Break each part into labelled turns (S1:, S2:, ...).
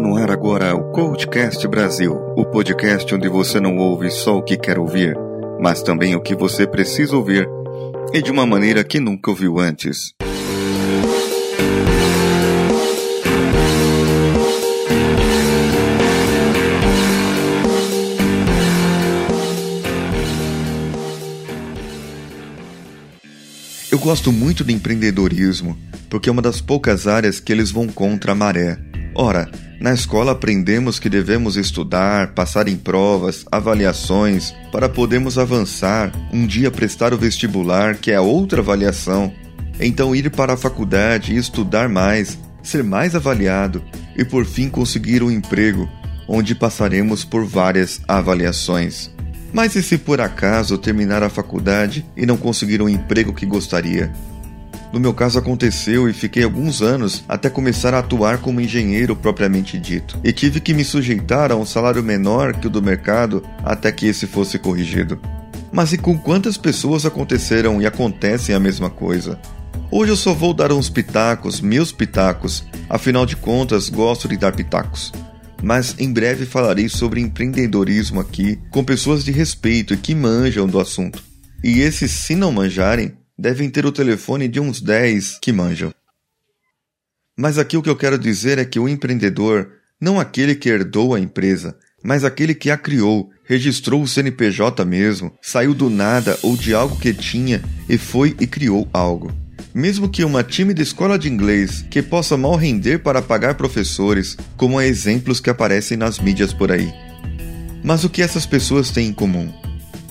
S1: No ar agora o Coachcast Brasil, o podcast onde você não ouve só o que quer ouvir, mas também o que você precisa ouvir e de uma maneira que nunca ouviu antes. Eu gosto muito do empreendedorismo, porque é uma das poucas áreas que eles vão contra a maré. Ora, na escola aprendemos que devemos estudar, passar em provas, avaliações, para podermos avançar, um dia prestar o vestibular, que é outra avaliação. Então ir para a faculdade e estudar mais, ser mais avaliado e por fim conseguir um emprego, onde passaremos por várias avaliações. Mas e se por acaso terminar a faculdade e não conseguir um emprego que gostaria? No meu caso aconteceu e fiquei alguns anos até começar a atuar como engenheiro propriamente dito, e tive que me sujeitar a um salário menor que o do mercado até que esse fosse corrigido. Mas e com quantas pessoas aconteceram e acontecem a mesma coisa? Hoje eu só vou dar uns pitacos, meus pitacos, afinal de contas gosto de dar pitacos. Mas em breve falarei sobre empreendedorismo aqui com pessoas de respeito e que manjam do assunto. E esses, se não manjarem, devem ter o telefone de uns 10 que manjam. Mas aqui o que eu quero dizer é que o empreendedor, não aquele que herdou a empresa, mas aquele que a criou, registrou o CNPJ mesmo, saiu do nada ou de algo que tinha e foi e criou algo. Mesmo que uma tímida escola de inglês que possa mal render para pagar professores, como há exemplos que aparecem nas mídias por aí. Mas o que essas pessoas têm em comum?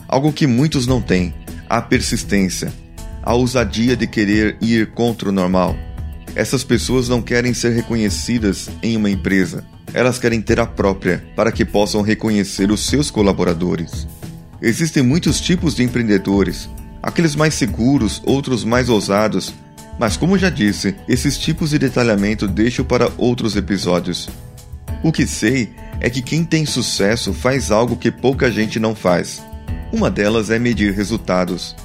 S1: Algo que muitos não têm: a persistência a ousadia de querer ir contra o normal. Essas pessoas não querem ser reconhecidas em uma empresa, elas querem ter a própria para que possam reconhecer os seus colaboradores. Existem muitos tipos de empreendedores, aqueles mais seguros, outros mais ousados, mas como já disse, esses tipos de detalhamento deixo para outros episódios. O que sei é que quem tem sucesso faz algo que pouca gente não faz. Uma delas é medir resultados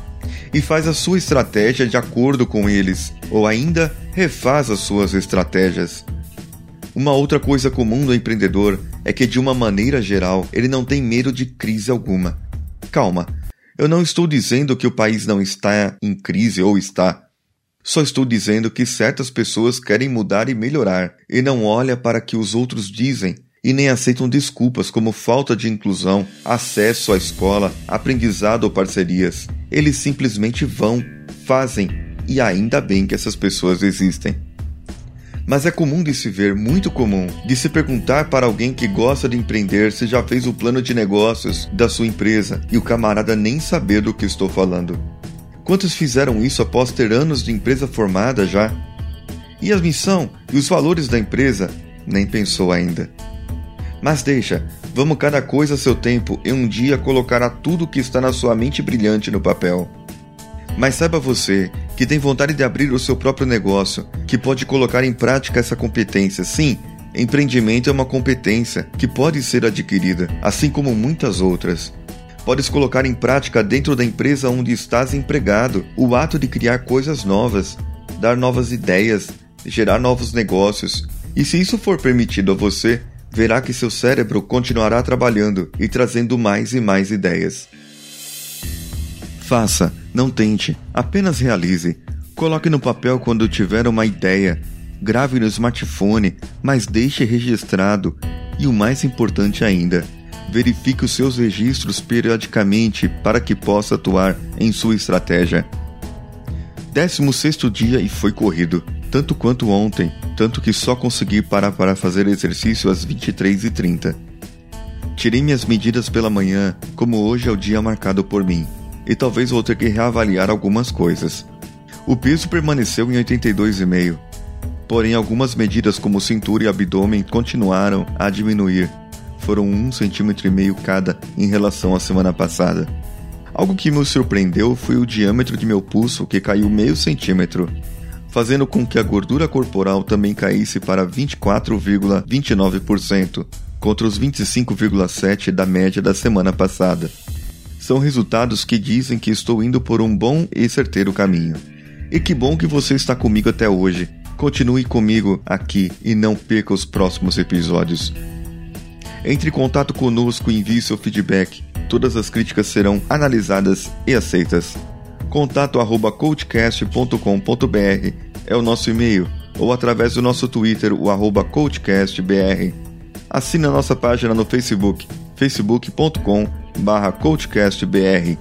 S1: e faz a sua estratégia de acordo com eles, ou ainda refaz as suas estratégias. Uma outra coisa comum do empreendedor é que, de uma maneira geral, ele não tem medo de crise alguma. Calma, eu não estou dizendo que o país não está em crise ou está. Só estou dizendo que certas pessoas querem mudar e melhorar e não olha para o que os outros dizem e nem aceitam desculpas como falta de inclusão, acesso à escola, aprendizado ou parcerias. Eles simplesmente vão, fazem, e ainda bem que essas pessoas existem. Mas é comum de se ver, muito comum, de se perguntar para alguém que gosta de empreender se já fez o plano de negócios da sua empresa e o camarada nem saber do que estou falando. Quantos fizeram isso após ter anos de empresa formada já? E a missão e os valores da empresa? Nem pensou ainda. Mas deixa, vamos cada coisa a seu tempo e um dia colocará tudo o que está na sua mente brilhante no papel. Mas saiba você que tem vontade de abrir o seu próprio negócio, que pode colocar em prática essa competência. Sim, empreendimento é uma competência que pode ser adquirida, assim como muitas outras. Podes colocar em prática dentro da empresa onde estás empregado o ato de criar coisas novas, dar novas ideias, gerar novos negócios. E se isso for permitido a você, verá que seu cérebro continuará trabalhando e trazendo mais e mais ideias. Faça, não tente, apenas realize. Coloque no papel quando tiver uma ideia, grave no smartphone, mas deixe registrado. E o mais importante ainda, verifique os seus registros periodicamente para que possa atuar em sua estratégia. 16 sexto dia e foi corrido, tanto quanto ontem, tanto que só consegui parar para fazer exercício às 23h30. Tirei minhas medidas pela manhã, como hoje é o dia marcado por mim, e talvez vou ter que reavaliar algumas coisas. O peso permaneceu em 82,5, porém algumas medidas como cintura e abdômen continuaram a diminuir. Foram um centímetro e meio cada em relação à semana passada. Algo que me surpreendeu foi o diâmetro de meu pulso, que caiu meio centímetro, fazendo com que a gordura corporal também caísse para 24,29%, contra os 25,7% da média da semana passada. São resultados que dizem que estou indo por um bom e certeiro caminho. E que bom que você está comigo até hoje. Continue comigo aqui e não perca os próximos episódios. Entre em contato conosco e envie seu feedback. Todas as críticas serão analisadas e aceitas. Contato arroba coachcast.com.br é o nosso e-mail ou através do nosso Twitter, o arroba coachcastbr. Assine a nossa página no Facebook, facebook.com barra coachcastbr.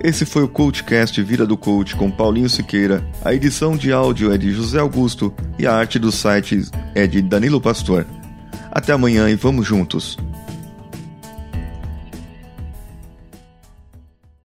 S1: Esse foi o Coachcast Vida do Coach com Paulinho Siqueira. A edição de áudio é de José Augusto e a arte do site é de Danilo Pastor. Até amanhã e vamos juntos!